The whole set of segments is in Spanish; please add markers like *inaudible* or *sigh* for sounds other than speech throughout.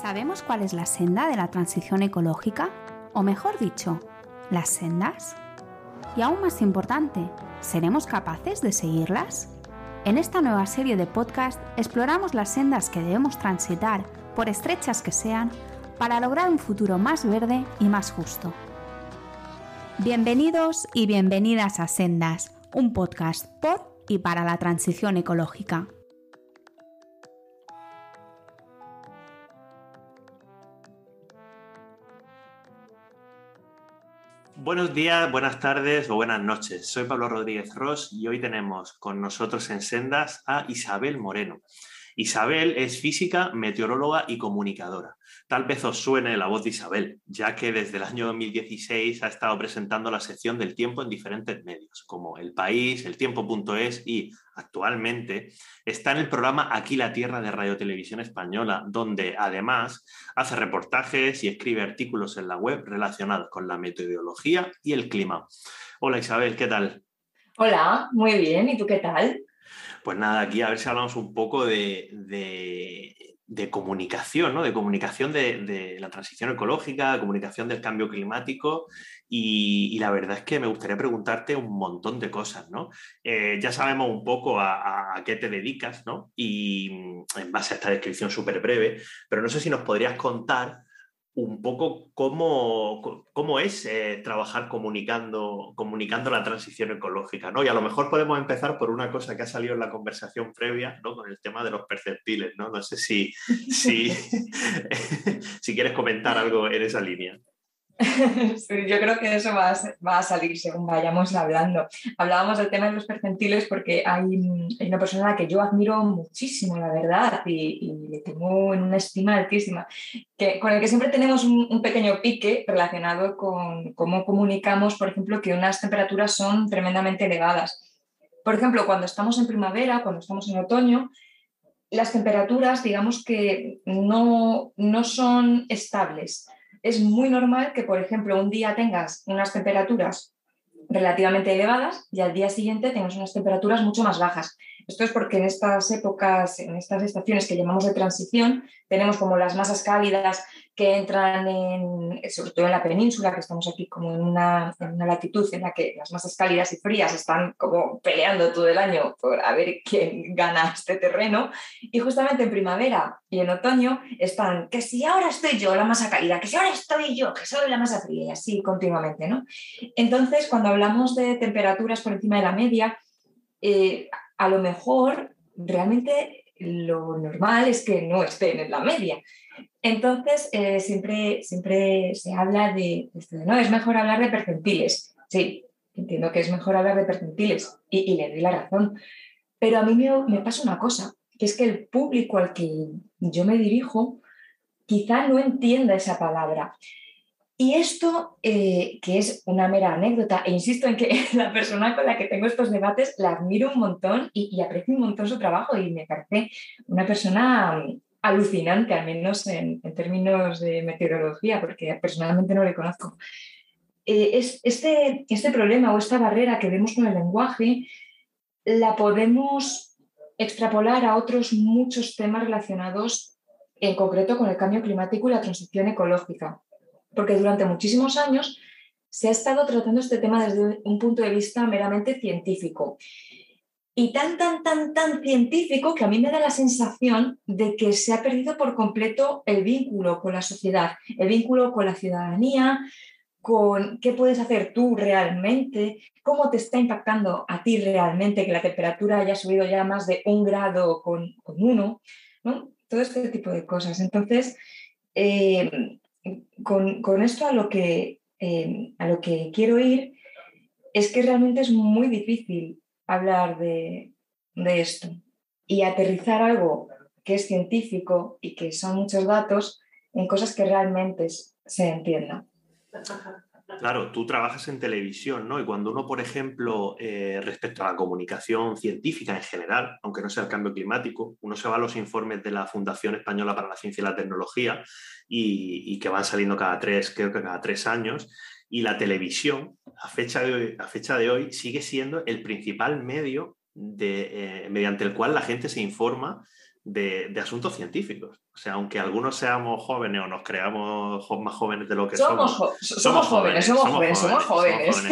¿Sabemos cuál es la senda de la transición ecológica? O mejor dicho, las sendas. Y aún más importante, ¿seremos capaces de seguirlas? En esta nueva serie de podcast exploramos las sendas que debemos transitar, por estrechas que sean, para lograr un futuro más verde y más justo. Bienvenidos y bienvenidas a Sendas, un podcast por y para la transición ecológica. Buenos días, buenas tardes o buenas noches. Soy Pablo Rodríguez Ross y hoy tenemos con nosotros en Sendas a Isabel Moreno. Isabel es física, meteoróloga y comunicadora. Tal vez os suene la voz de Isabel, ya que desde el año 2016 ha estado presentando la sección del tiempo en diferentes medios, como El País, El Tiempo.es y actualmente está en el programa Aquí la Tierra de Radio Televisión Española, donde además hace reportajes y escribe artículos en la web relacionados con la meteorología y el clima. Hola Isabel, ¿qué tal? Hola, muy bien. ¿Y tú qué tal? Pues nada, aquí a ver si hablamos un poco de, comunicación, ¿no? De comunicación de, la transición ecológica, comunicación del cambio climático. Y, la verdad es que me gustaría preguntarte un montón de cosas, ¿no? Eh, ya sabemos un poco a, a, qué te dedicas, ¿no? Y en base a esta descripción súper breve, pero no sé si nos podrías contar un poco cómo, cómo es eh, trabajar comunicando, comunicando la transición ecológica, ¿no? Y a lo mejor podemos empezar por una cosa que ha salido en la conversación previa, ¿no? Con el tema de los perceptiles, ¿no? No sé si, si, *laughs* si quieres comentar algo en esa línea. *laughs* yo creo que eso va a, salir según vayamos hablando. Hablábamos del tema de los percentiles porque hay, una persona a la que yo admiro muchísimo, la verdad, y, le tengo en una estima altísima, que, con el que siempre tenemos un, pequeño pique relacionado con cómo comunicamos, por ejemplo, que unas temperaturas son tremendamente elevadas. Por ejemplo, cuando estamos en primavera, cuando estamos en otoño, las temperaturas, digamos que no, no son estables es muy normal que, por ejemplo, un día tengas unas temperaturas relativamente elevadas y al día siguiente tengas unas temperaturas mucho más bajas. Esto es porque en estas épocas, en estas estaciones que llamamos de transición, tenemos como las masas cálidas que entran en, sobre todo en la península, que estamos aquí como en una, en una latitud en la que las masas cálidas y frías están como peleando todo el año por a ver quién gana este terreno. Y justamente en primavera y en otoño están que si ahora estoy yo la masa cálida, que si ahora estoy yo, que soy la masa fría y así continuamente, ¿no? Entonces, cuando hablamos de temperaturas por encima de la media, eh, a lo mejor realmente lo normal es que no estén en la media. Entonces, eh, siempre, siempre se habla de, ¿no? Es mejor hablar de percentiles. Sí, entiendo que es mejor hablar de percentiles y, le doy la razón. Pero a mí me, me, pasa una cosa, que es que el público al que yo me dirijo quizá no entienda esa palabra. Y esto, eh, que es una mera anécdota, e insisto en que *laughs* la persona con la que tengo estos debates la admiro un montón y, aprecio un montón su trabajo y me parece una persona alucinante, al menos en, términos de meteorología, porque personalmente no le conozco. Eh, es, este, este problema o esta barrera que vemos con el lenguaje la podemos extrapolar a otros muchos temas relacionados en concreto con el cambio climático y la transición ecológica porque durante muchísimos años se ha estado tratando este tema desde un punto de vista meramente científico. Y tan, tan, tan, tan científico que a mí me da la sensación de que se ha perdido por completo el vínculo con la sociedad, el vínculo con la ciudadanía, con qué puedes hacer tú realmente, cómo te está impactando a ti realmente que la temperatura haya subido ya más de un grado con, uno, ¿no? todo este tipo de cosas. Entonces, eh, con, esto a lo, que, eh, a lo que quiero ir es que realmente es muy difícil hablar de, de esto y aterrizar algo que es científico y que son muchos datos en cosas que realmente se entiendan. Claro, tú trabajas en televisión, ¿no? Y cuando uno, por ejemplo, eh, respecto a la comunicación científica en general, aunque no sea el cambio climático, uno se va a los informes de la Fundación Española para la Ciencia y la Tecnología y, que van saliendo cada tres, creo que cada tres años, y la televisión, a fecha de hoy, a fecha de hoy sigue siendo el principal medio eh, mediante el cual la gente se informa de, asuntos científicos. O sea, aunque algunos seamos jóvenes o nos creamos más jóvenes de lo que somos. somos, jóvenes, somos jóvenes, somos jóvenes. *laughs*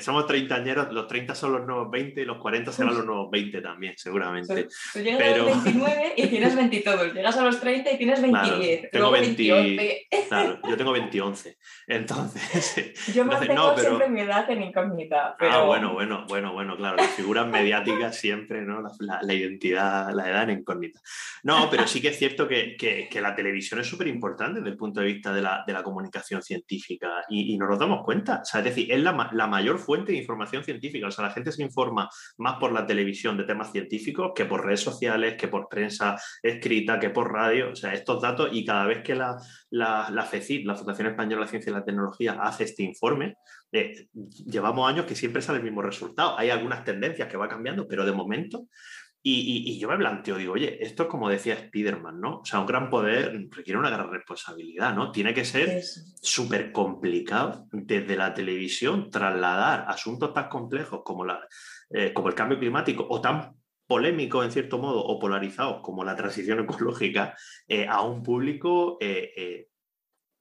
Somos, treintañeros, los 30 son los nuevos 20 y los 40 serán los nuevos 20 también, seguramente. Tú llegas a los 29 y tienes *laughs* 20 todos. Llegas a los 30 y tienes 20. tengo 20, claro, yo tengo *laughs* 20 11. Entonces. Yo mantengo no, pero... siempre mi edad en incógnita. Ah, pero... Ah, bueno, bueno, bueno, bueno, claro. Las figuras mediáticas siempre, ¿no? la identidad, la edad en incógnita. No, pero sí que es cierto que, la televisión es súper importante desde el punto de vista de la, comunicación científica y, nos lo damos cuenta. O sea, es decir, es la, mayor fuente de información científica. O sea, la gente se informa más por la televisión de temas científicos que por redes sociales, que por prensa escrita, que por radio. O sea, estos datos y cada vez que la, la, la FECIT, la Fundación Española de la Ciencia y la Tecnología, hace este informe, eh, llevamos años que siempre sale el mismo resultado. Hay algunas tendencias que va cambiando, pero de momento y, yo me planteo, digo, oye, esto es como decía Spiderman, ¿no? O sea, un gran poder requiere una gran responsabilidad, ¿no? Tiene que ser súper complicado desde la televisión trasladar asuntos tan complejos como, la, eh, como el cambio climático o tan polémicos en cierto modo o polarizados como la transición ecológica eh, a un público eh,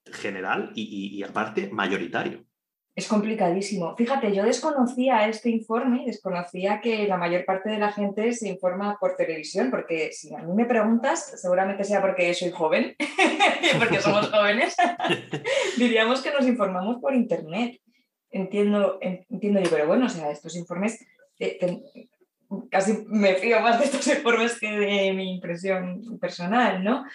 general y aparte mayoritario. Es complicadísimo. Fíjate, yo desconocía este informe, desconocía que la mayor parte de la gente se informa por televisión, porque si a mí me preguntas, seguramente sea porque soy joven, *laughs* porque somos jóvenes, *laughs* diríamos que nos informamos por Internet. Entiendo, entiendo yo, pero bueno, o sea, estos informes, eh, casi me fío más de estos informes que de mi impresión personal, ¿no?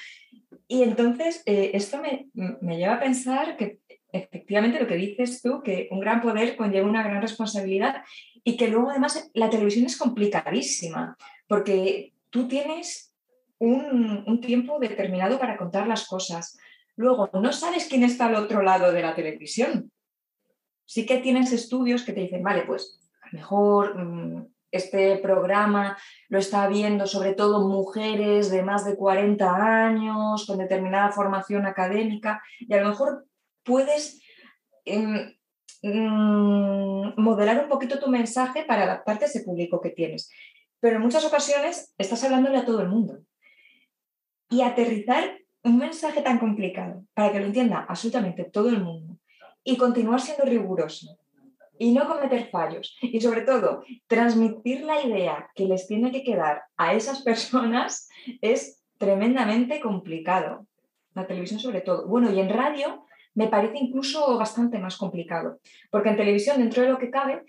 Y entonces, eh, esto me, me lleva a pensar que efectivamente lo que dices tú, que un gran poder conlleva una gran responsabilidad y que luego además la televisión es complicadísima, porque tú tienes un, tiempo determinado para contar las cosas. Luego, no sabes quién está al otro lado de la televisión. Sí que tienes estudios que te dicen, vale, pues a lo mejor mm, este programa lo está viendo sobre todo mujeres de más de 40 años, con determinada formación académica, y a lo mejor puedes em, mm, modelar un poquito tu mensaje para adaptarte a ese público que tienes. Pero en muchas ocasiones estás hablándole a todo el mundo. Y aterrizar un mensaje tan complicado para que lo entienda absolutamente todo el mundo y continuar siendo riguroso y no cometer fallos y sobre todo transmitir la idea que les tiene que quedar a esas personas es tremendamente complicado. La televisión sobre todo. Bueno, y en radio me parece incluso bastante más complicado, porque en televisión, dentro de lo que cabe,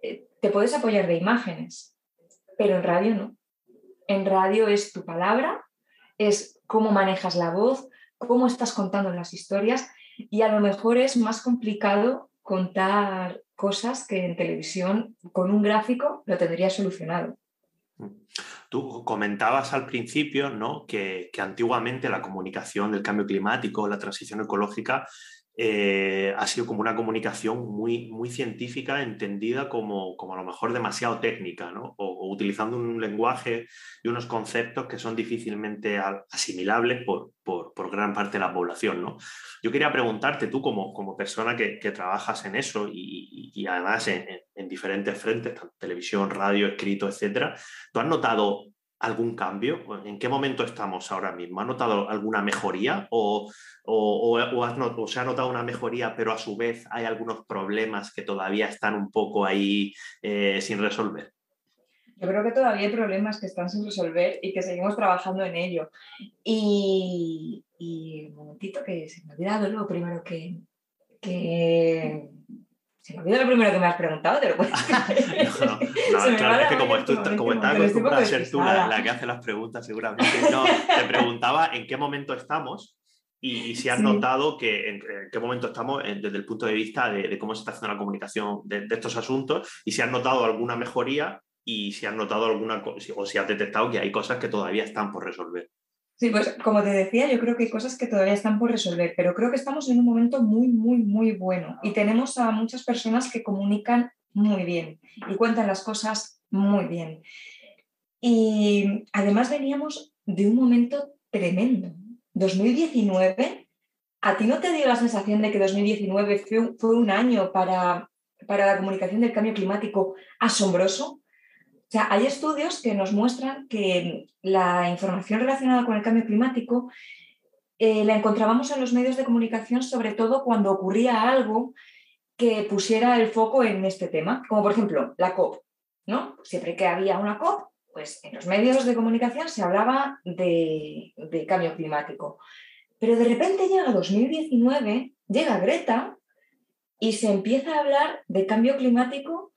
eh, te puedes apoyar de imágenes, pero en radio no. En radio es tu palabra, es cómo manejas la voz, cómo estás contando las historias y a lo mejor es más complicado contar cosas que en televisión con un gráfico lo tendría solucionado. Tú comentabas al principio ¿no? que, antiguamente la comunicación del cambio climático, la transición ecológica, eh, ha sido como una comunicación muy, muy científica, entendida como, como a lo mejor demasiado técnica, ¿no? o, utilizando un lenguaje y unos conceptos que son difícilmente asimilables por, por, gran parte de la población. ¿no? Yo quería preguntarte, tú como, como persona que, trabajas en eso y, y, además en, en, diferentes frentes, televisión, radio, escrito, etcétera, ¿tú has notado algún cambio? ¿En qué momento estamos ahora mismo? ¿Ha notado alguna mejoría o, o, se ha notado una mejoría, pero a su vez hay algunos problemas que todavía están un poco ahí eh, sin resolver? Yo creo que todavía hay problemas que están sin resolver y que seguimos trabajando en ello. Y, un momentito que se me ha olvidado lo primero que, que se me olvidó lo primero que me has preguntado, te lo puedes *laughs* No, no, *laughs* claro, es que como, tú, como estás acostumbrada a ser tú la, que hace las preguntas, seguramente. No, te preguntaba en qué momento estamos y, si has notado que en, qué momento estamos desde el punto de vista de, cómo se está haciendo la comunicación de, estos asuntos y si has notado alguna mejoría y si has notado alguna o si has detectado que hay cosas que todavía están por resolver. Sí, pues como te decía, yo creo que hay cosas que todavía están por resolver, pero creo que estamos en un momento muy, muy, muy bueno y tenemos a muchas personas que comunican muy bien y cuentan las cosas muy bien. Y además veníamos de un momento tremendo. 2019, ¿a ti no te dio la sensación de que 2019 fue un, año para, para la comunicación del cambio climático asombroso? Sea, hay estudios que nos muestran que la información relacionada con el cambio climático eh, la encontrábamos en los medios de comunicación, sobre todo cuando ocurría algo que pusiera el foco en este tema, como por ejemplo la COP. ¿no? Siempre que había una COP, pues en los medios de comunicación se hablaba de, de cambio climático. Pero de repente llega 2019, llega Greta y se empieza a hablar de cambio climático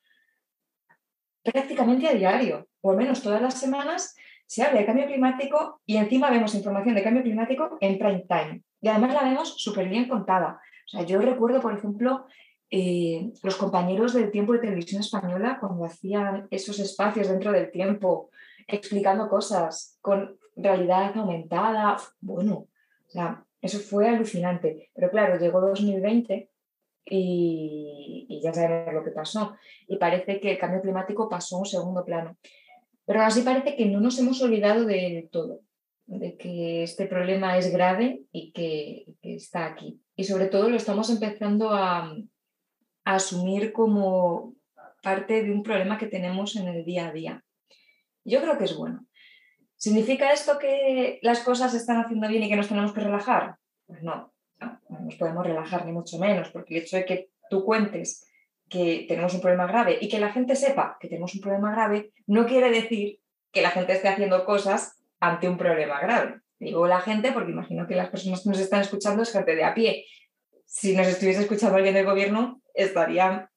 prácticamente a diario, o al menos todas las semanas se habla de cambio climático y encima vemos información de cambio climático en prime time. Y además la vemos súper bien contada. O sea, yo recuerdo, por ejemplo, eh, los compañeros del tiempo de televisión española cuando hacían esos espacios dentro del tiempo, explicando cosas con realidad aumentada. Bueno, o sea, eso fue alucinante. Pero claro, llegó 2020 y, ya sabemos lo que pasó. Y parece que el cambio climático pasó a un segundo plano. Pero así parece que no nos hemos olvidado de todo, de que este problema es grave y que, está aquí. Y sobre todo lo estamos empezando a, a asumir como parte de un problema que tenemos en el día a día. Yo creo que es bueno. ¿Significa esto que las cosas se están haciendo bien y que nos tenemos que relajar? Pues no, no, nos podemos relajar ni mucho menos, porque el hecho de que tú cuentes que tenemos un problema grave y que la gente sepa que tenemos un problema grave, no quiere decir que la gente esté haciendo cosas ante un problema grave. Digo la gente porque imagino que las personas que nos están escuchando es gente de a pie. Si nos estuviese escuchando alguien del gobierno, estaría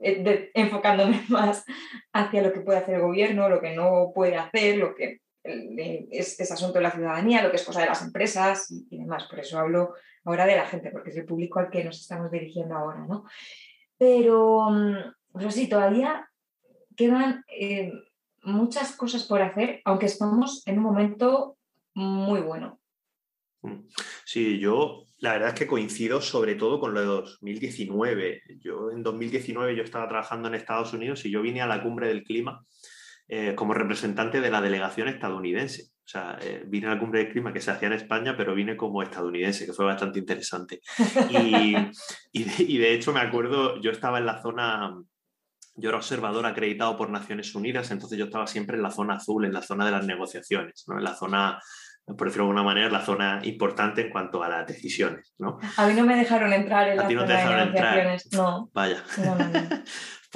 eh, enfocándome *laughs* más hacia lo que puede hacer el gobierno, lo que no puede hacer, lo que es, es, asunto de la ciudadanía, lo que es cosa de las empresas y, demás. Por eso hablo ahora de la gente, porque es el público al que nos estamos dirigiendo ahora, ¿no? Pero, pues sí, todavía quedan eh, muchas cosas por hacer, aunque estamos en un momento muy bueno. Mm. Sí, yo la verdad es que coincido sobre todo con lo de 2019. Yo en 2019 yo estaba trabajando en Estados Unidos y yo vine a la cumbre del clima eh, como representante de la delegación estadounidense. O sea, eh, vine a la cumbre del clima que se hacía en España, pero vine como estadounidense, que fue bastante interesante. Y, *laughs* y, de, hecho me acuerdo, yo estaba en la zona, yo era observador acreditado por Naciones Unidas, entonces yo estaba siempre en la zona azul, en la zona de las negociaciones, ¿no? en la zona por decirlo de alguna manera, la zona importante en cuanto a las decisiones. ¿no? A mí no me dejaron entrar en la zona de negociaciones. No. Vaya. *laughs*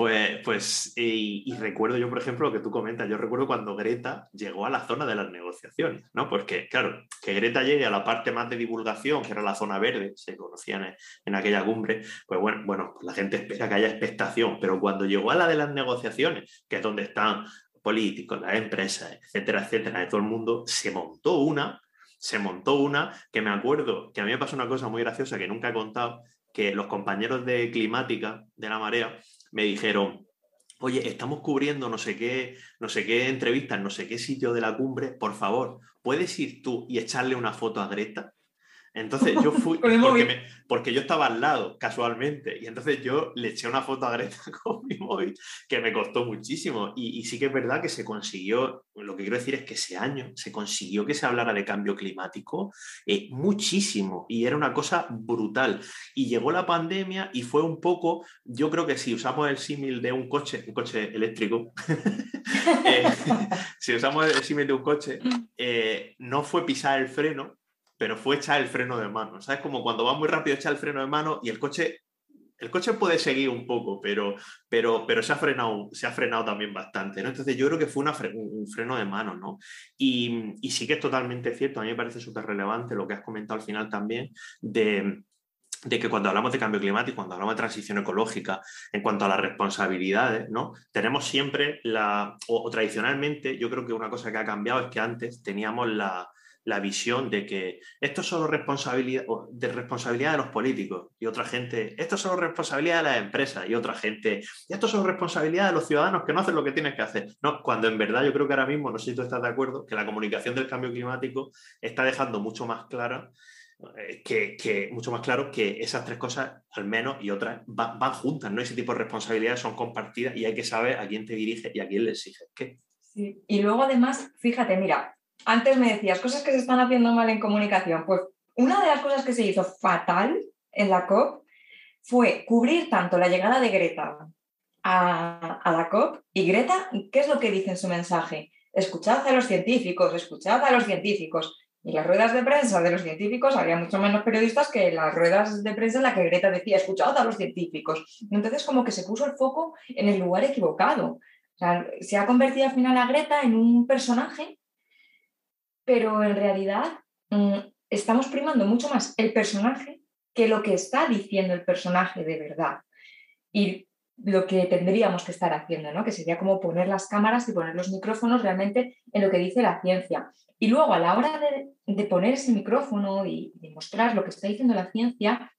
Pues, pues y, recuerdo yo, por ejemplo, lo que tú comentas, yo recuerdo cuando Greta llegó a la zona de las negociaciones, ¿no? Porque, claro, que Greta llegue a la parte más de divulgación, que era la zona verde, se conocían en, aquella cumbre, pues bueno, bueno, la gente espera que haya expectación, pero cuando llegó a la de las negociaciones, que es donde están políticos, las empresas, etcétera, etcétera, de todo el mundo, se montó una, se montó una, que me acuerdo que a mí me pasó una cosa muy graciosa que nunca he contado, que los compañeros de climática de la marea me dijeron, oye, estamos cubriendo no sé qué, no sé qué entrevistas, no sé qué sitio de la cumbre, por favor, ¿puedes ir tú y echarle una foto a Greta? Entonces yo fui, *laughs* porque, yo estaba al lado, casualmente, y entonces yo le eché una foto a Greta *laughs* con mi móvil que me costó muchísimo. Y, sí que es verdad que se consiguió, lo que quiero decir es que ese año se consiguió que se hablara de cambio climático eh, muchísimo, y era una cosa brutal. Y llegó la pandemia y fue un poco, yo creo que si usamos el símil de un coche, un coche eléctrico, *laughs* eh, si usamos el símil de un coche, eh, no fue pisar el freno, pero fue echar el freno de mano. ¿Sabes? Como cuando va muy rápido echar el freno de mano y el coche, el coche puede seguir un poco, pero, pero, pero se, ha frenado, se ha frenado también bastante. ¿no? Entonces yo creo que fue un freno de mano. ¿no? Y, y, sí que es totalmente cierto, a mí me parece súper relevante lo que has comentado al final también de de que cuando hablamos de cambio climático, cuando hablamos de transición ecológica, en cuanto a las responsabilidades, ¿no? Tenemos siempre la, o tradicionalmente, yo creo que una cosa que ha cambiado es que antes teníamos la, la visión de que esto es solo responsabilidad de, responsabilidad de los políticos y otra gente, esto es solo responsabilidad de las empresas y otra gente, y esto es solo responsabilidad de los ciudadanos que no hacen lo que tienen que hacer. No, cuando en verdad yo creo que ahora mismo, no sé si tú estás de acuerdo, que la comunicación del cambio climático está dejando mucho más clara eh, que, mucho más claro que esas tres cosas, al menos, y otras, van, juntas, ¿no? Ese tipo de responsabilidades son compartidas y hay que saber a quién te dirige y a quién le exige qué. Y luego, además, fíjate, mira, antes me decías cosas que se están haciendo mal en comunicación. Pues una de las cosas que se hizo fatal en la COP fue cubrir tanto la llegada de Greta a, la COP y Greta, ¿qué es lo que dice en su mensaje? Escuchad a los científicos, escuchad a los científicos. Y las ruedas de prensa de los científicos había mucho menos periodistas que las ruedas de prensa en la que Greta decía, escuchad a los científicos. Entonces, como que se puso el foco en el lugar equivocado. se ha convertido al final a Greta en un personaje, pero en realidad mm, estamos primando mucho más el personaje que lo que está diciendo el personaje de verdad. Y lo que tendríamos que estar haciendo, ¿no? que sería como poner las cámaras y poner los micrófonos realmente en lo que dice la ciencia. Y luego a la hora de, poner ese micrófono y de mostrar lo que está diciendo la ciencia,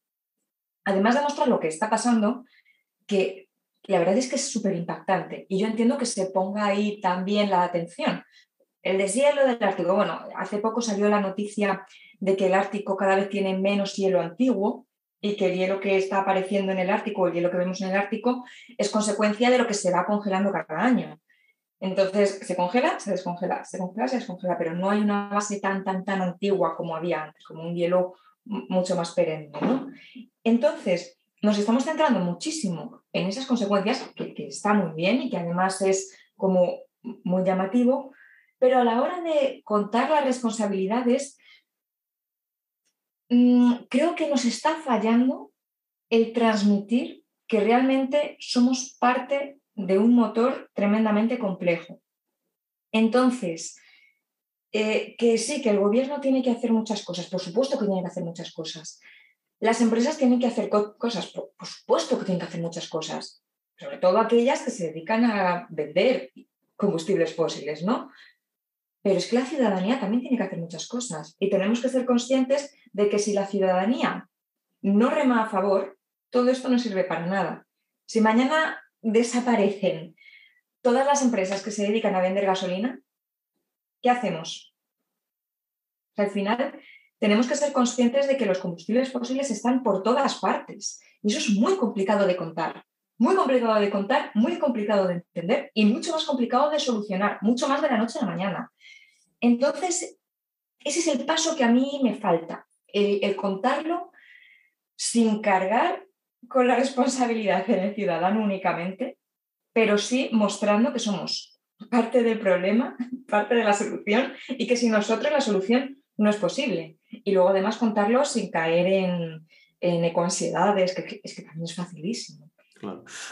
además de mostrar lo que está pasando, que la verdad es que es súper impactante y yo entiendo que se ponga ahí también la atención. El deshielo del Ártico, bueno, hace poco salió la noticia de que el Ártico cada vez tiene menos hielo antiguo y que el hielo que está apareciendo en el Ártico, el hielo que vemos en el Ártico, es consecuencia de lo que se va congelando cada año. Entonces, se congela, se descongela, se congela, se descongela, pero no hay una base tan, tan, tan antigua como había antes, como un hielo mucho más perenne. Entonces, nos estamos centrando muchísimo en esas consecuencias, que, que está muy bien y que además es como muy llamativo, pero a la hora de contar las responsabilidades, Mm, creo que nos está fallando el transmitir que realmente somos parte de un motor tremendamente complejo. Entonces, eh, que sí, que el gobierno tiene que hacer muchas cosas, por supuesto que tiene que hacer muchas cosas. Las empresas tienen que hacer cosas, por, por supuesto que tienen que hacer muchas cosas, sobre todo aquellas que se dedican a vender combustibles fósiles, ¿no? Pero es que la ciudadanía también tiene que hacer muchas cosas y tenemos que ser conscientes de que si la ciudadanía no rema a favor, todo esto no sirve para nada. Si mañana desaparecen todas las empresas que se dedican a vender gasolina, ¿qué hacemos? al final, tenemos que ser conscientes de que los combustibles fósiles están por todas partes. Y eso es muy complicado de contar. Muy complicado de contar, muy complicado de entender y mucho más complicado de solucionar, mucho más de la noche a la mañana. Entonces, ese es el paso que a mí me falta, el, contarlo sin cargar con la responsabilidad en el ciudadano únicamente, pero sí mostrando que somos parte del problema, *laughs* parte de la solución y que sin nosotros la solución no es posible. Y luego además contarlo sin caer en, ecoansiedades, que, es que también es facilísimo.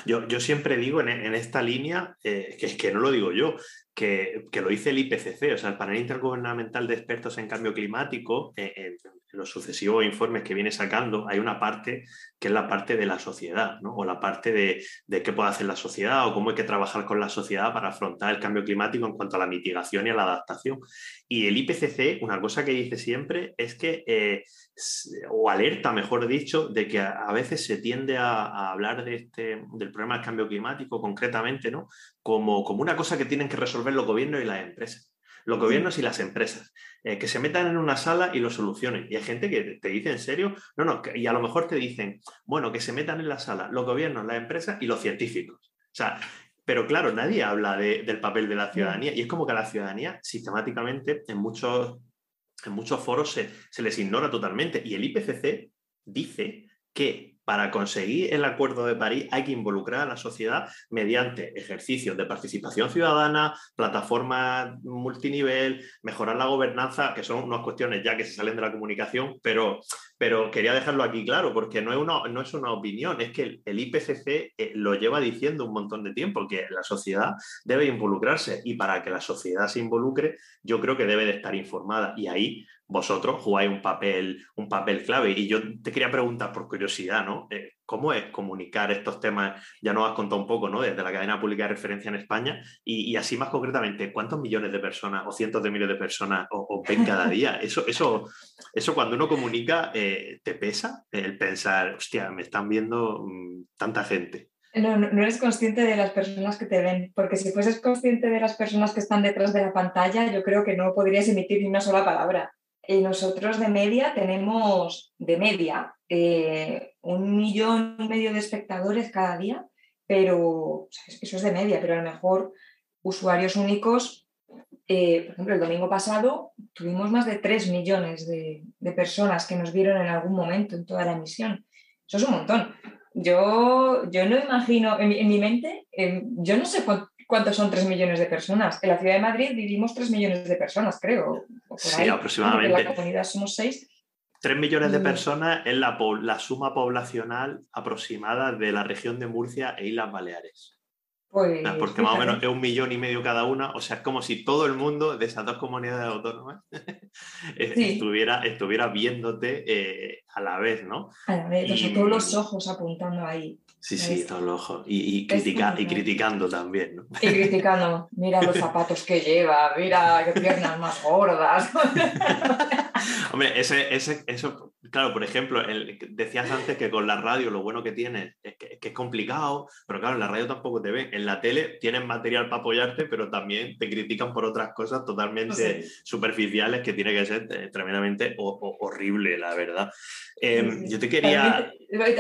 Yo, yo, siempre digo en, esta línea, eh, que es que no lo digo yo, que, lo dice el IPCC, o sea, el panel intergubernamental de expertos en cambio climático, eh, en, los sucesivos informes que viene sacando, hay una parte que es la parte de la sociedad, ¿no? o la parte de, de, qué puede hacer la sociedad o cómo hay que trabajar con la sociedad para afrontar el cambio climático en cuanto a la mitigación y a la adaptación. Y el IPCC, una cosa que dice siempre es que, eh, o alerta, mejor dicho, de que a, veces se tiende a, hablar de este, del problema del cambio climático concretamente, ¿no? Como, como una cosa que tienen que resolver los gobiernos y las empresas los gobiernos y las empresas, eh, que se metan en una sala y lo solucionen. Y hay gente que te dice en serio, no, no, y a lo mejor te dicen, bueno, que se metan en la sala los gobiernos, las empresas y los científicos. O sea, pero claro, nadie habla del papel de la ciudadanía y es como que a la ciudadanía sistemáticamente en muchos, en muchos foros se, se les ignora totalmente. Y el IPCC dice que para conseguir el Acuerdo de París hay que involucrar a la sociedad mediante ejercicios de participación ciudadana, plataformas multinivel, mejorar la gobernanza, que son unas cuestiones ya que se salen de la comunicación, pero, pero quería dejarlo aquí claro, porque no es una, no es una opinión, es que el, IPCC eh, lo lleva diciendo un montón de tiempo, que la sociedad debe involucrarse y para que la sociedad se involucre, yo creo que debe de estar informada y ahí vosotros jugáis un papel, un papel clave. Y yo te quería preguntar por curiosidad, ¿no? Eh, ¿Cómo es comunicar estos temas? Ya nos has contado un poco, ¿no? Desde la cadena pública de referencia en España. Y, así más concretamente, ¿cuántos millones de personas o cientos de miles de personas os, ven cada día? *laughs* Eso, eso, eso cuando uno comunica, eh, ¿te pesa el pensar, hostia, me están viendo mm, tanta gente? No, no, eres consciente de las personas que te ven, porque si fueses consciente de las personas que están detrás de la pantalla, yo creo que no podrías emitir ni una sola palabra. Y nosotros de media tenemos, de media, eh, un millón y medio de espectadores cada día, pero eso es de media, pero a lo mejor usuarios únicos, eh, por ejemplo, el domingo pasado tuvimos más de 3 millones de, personas que nos vieron en algún momento en toda la emisión. Eso es un montón. yo, yo no imagino, en mi, mente, yo no sé cuántos son 3 millones de personas. En la ciudad de Madrid vivimos 3 millones de personas, creo. sí, aproximadamente. En la comunidad somos 6. 3 millones de personas es la, la, suma poblacional aproximada de la región de Murcia e Islas Baleares. Pues, porque más o menos es un millón y medio cada una, o sea, es como si todo el mundo de esas dos comunidades autónomas *laughs* estuviera, estuviera viéndote eh, a la vez, ¿no? A la vez, o sea, todos los ojos apuntando ahí. Sí, sí, todos los ojos. Y, y, y criticando también, ¿no? Y criticando, mira los zapatos que lleva, mira qué piernas más gordas. *laughs* Hombre, ese, ese, eso, claro, por ejemplo, decías antes que con la radio lo bueno que tienes es que, es complicado, pero claro, en la radio tampoco te ven. En la tele tienes material para apoyarte, pero también te critican por otras cosas totalmente superficiales que tiene que ser eh, tremendamente horrible, la verdad. Em, yo te quería...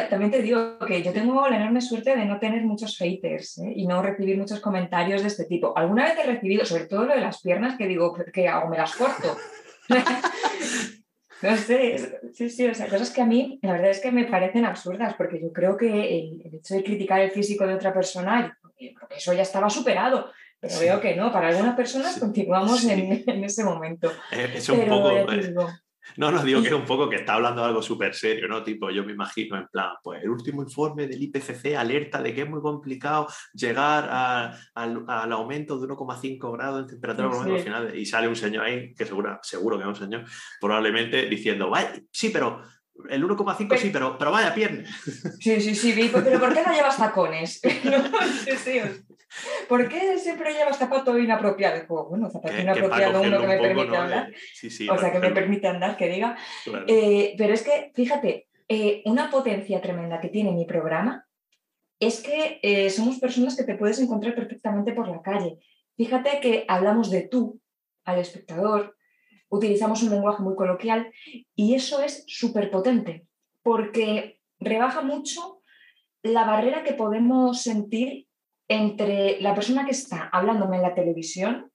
También te, digo que yo tengo la enorme suerte de no tener muchos haters ¿eh? y no recibir muchos comentarios de este tipo. Alguna vez he recibido, sobre todo lo de las piernas, que digo, ¿qué hago? ¿Me las corto? *laughs* no sé, sí, sí, o sea, cosas que a mí la verdad es que me parecen absurdas, porque yo creo que el, hecho de criticar el físico de otra persona, eso ya estaba superado, pero veo que no, para algunas personas continuamos en, ese momento. Eh, es un poco... No, no, digo que es un poco que está hablando de algo súper serio, ¿no? Tipo, yo me imagino en plan, pues el último informe del IPCC alerta de que es muy complicado llegar al, aumento de 1,5 grados en temperatura final y sale un señor ahí, que seguro, seguro que es un señor, probablemente diciendo, vaya, sí, pero el 1,5 sí, pero, pero vaya pierna. Sí, sí, sí, pero ¿por qué no llevas tacones? *laughs* sí, sí, ¿Por qué siempre llevas zapato inapropiado? bueno, zapato inapropiado uno que me permite andar. o sea, que me permite andar, que diga. Eh, pero es que, fíjate, eh, una potencia tremenda que tiene mi programa es que eh, somos personas que te puedes encontrar perfectamente por la calle. Fíjate que hablamos de tú al espectador, utilizamos un lenguaje muy coloquial y eso es súper potente porque rebaja mucho la barrera que podemos sentir entre la persona que está hablándome en la televisión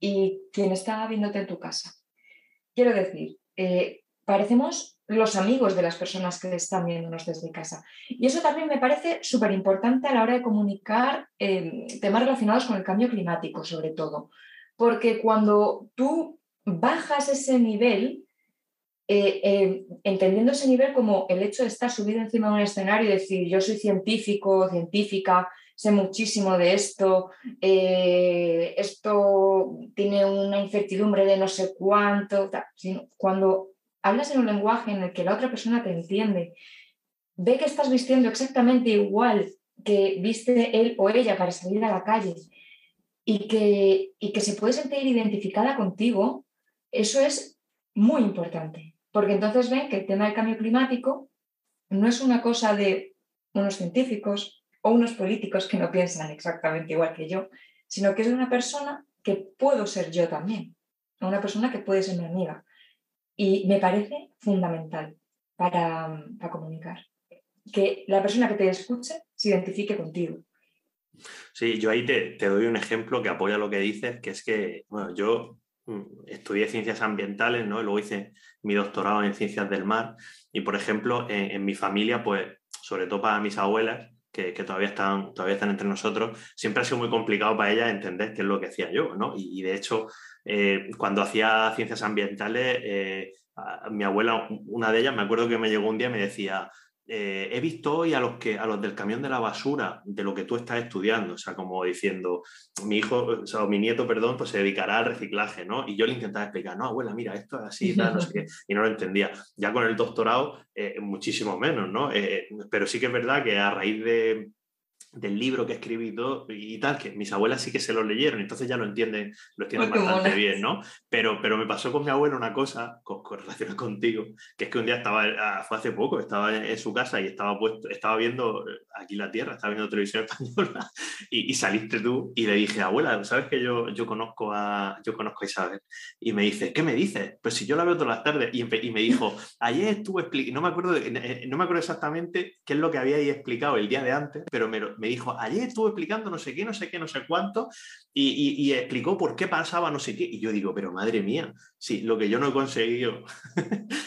y quien está viéndote en tu casa. Quiero decir, eh, parecemos los amigos de las personas que están viéndonos desde casa. Y eso también me parece súper importante a la hora de comunicar eh, temas relacionados con el cambio climático, sobre todo. Porque cuando tú bajas ese nivel, eh, entendiendo ese nivel como el hecho de estar subido encima de un escenario y decir, yo soy científico, científica, sé muchísimo de esto, eh, esto tiene una incertidumbre de no sé cuánto. Cuando hablas en un lenguaje en el que la otra persona te entiende, ve que estás vistiendo exactamente igual que viste él o ella para salir a la calle y que, y que se puede sentir identificada contigo, eso es muy importante, porque entonces ven que el tema del cambio climático no es una cosa de unos científicos, o unos políticos que no piensan exactamente igual que yo, sino que es una persona que puedo ser yo también, una persona que puede ser mi amiga. Y me parece fundamental para, comunicar, que la persona que te escuche se identifique contigo. Sí, yo ahí te, doy un ejemplo que apoya lo que dices, que es que, bueno, yo mm, estudié ciencias ambientales, ¿no? luego hice mi doctorado en ciencias del mar y, por ejemplo, en mi familia, pues, sobre todo para mis abuelas, que, todavía, están, todavía están entre nosotros, siempre ha sido muy complicado para ella entender qué es lo que hacía yo, ¿no? Y, de hecho, eh, cuando hacía ciencias ambientales, eh, mi abuela, una de ellas, me acuerdo que me llegó un día y me decía, eh, he visto hoy a los, que, a los del camión de la basura de lo que tú estás estudiando, o sea, como diciendo, mi hijo, o sea, mi nieto, perdón, pues se dedicará al reciclaje, ¿no? Y yo le intentaba explicar, no, abuela, mira, esto es así, tal, no sé qué, y no lo entendía. Ya con el doctorado, eh, muchísimo menos, ¿no? Eh, pero sí que es verdad que a raíz de, del libro que escribí y tal, que mis abuelas sí que se lo leyeron, entonces ya lo entienden, lo entienden bastante bien, ¿no? Pero, pero me pasó con mi abuela una cosa con, con relación *laughs* contigo, que es que un día estaba, ah, fue hace poco, estaba en, su casa y estaba, puesto, estaba viendo eh, aquí la tierra, estaba viendo televisión *laughs* española y, saliste tú y le dije, abuela, ¿sabes que yo, yo, conozco a, yo conozco a Isabel? Y me dice, ¿qué me dices? Pues si yo la veo todas las tardes y, y me dijo, ayer estuve explicando, no me acuerdo, no me acuerdo exactamente qué es lo que había ahí explicado el día de antes, pero me, me dijo, ayer estuve explicando no sé qué, no sé qué, no sé cuánto, y, explicó por qué pasaba no sé qué. Y yo digo, pero madre mía, sí, lo que yo no he conseguido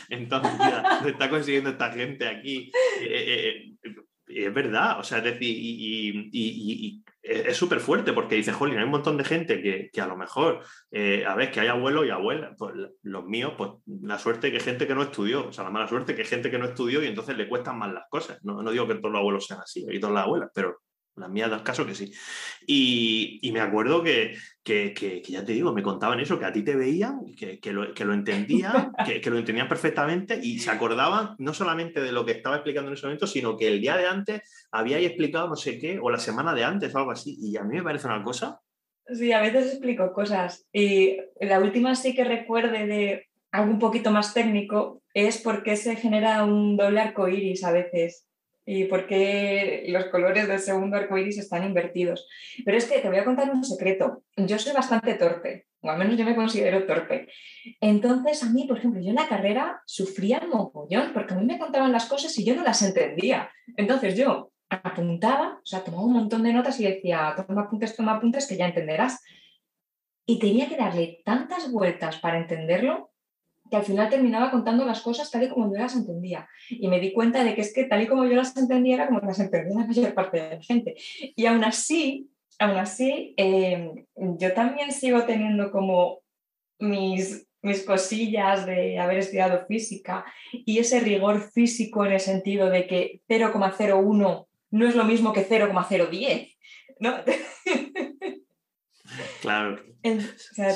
en toda mi vida, lo está consiguiendo esta gente aquí. Eh, eh, eh, es verdad, o sea, es decir, y, es súper fuerte porque dice, jolín, hay un montón de gente que, a lo mejor, a ver, que hay abuelos y abuelas, pues los míos, pues la suerte que hay gente que no estudió, o sea, la mala suerte que hay gente que no estudió y entonces le cuestan más las cosas. No, no digo que todos los abuelos sean así, y todas las abuelas, pero las mías das caso que sí. Y, me acuerdo que, ya te digo, me contaban eso, que a ti te veían, que, lo, que lo, entendían, *laughs* que, lo entendían perfectamente y se acordaban no solamente de lo que estaba explicando en ese momento, sino que el día de antes habíais explicado no sé qué, o la semana de antes, o algo así. Y a mí me parece una cosa. Sí, a veces explico cosas. Y la última sí que recuerde de algo un poquito más técnico es por qué se genera un doble arco iris a veces y por qué los colores del segundo arco iris están invertidos. Pero es que te voy a contar un secreto. Yo soy bastante torpe, o al menos yo me considero torpe. Entonces, a mí, por ejemplo, yo en la carrera sufría mogollón, porque a mí me contaban las cosas y yo no las entendía. Entonces, yo apuntaba, o sea, tomaba un montón de notas y decía, toma apuntes, toma apuntes, que ya entenderás. Y tenía que darle tantas vueltas para entenderlo que al final terminaba contando las cosas tal y como yo las entendía. Y me di cuenta de que es que tal y como yo las entendía era como las entendía la mayor parte de la gente. Y aún así, aún así, em, yo también sigo teniendo como mis, mis cosillas de haber estudiado física y ese rigor físico en el sentido de que 0,01 no es lo mismo que 0,010. ¿no? *laughs* Claro.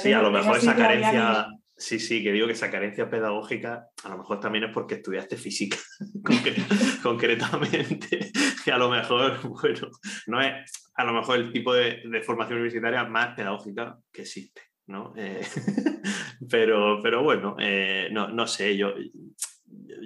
sí, a lo mejor esa carencia Sí, sí, que digo que esa carencia pedagógica a lo mejor también es porque estudiaste física *laughs* *laughs* concretamente, que a lo mejor, bueno, no es a lo mejor el tipo de, formación universitaria más pedagógica que existe, ¿no? Eh, *laughs* pero, pero bueno, eh, no, no sé, yo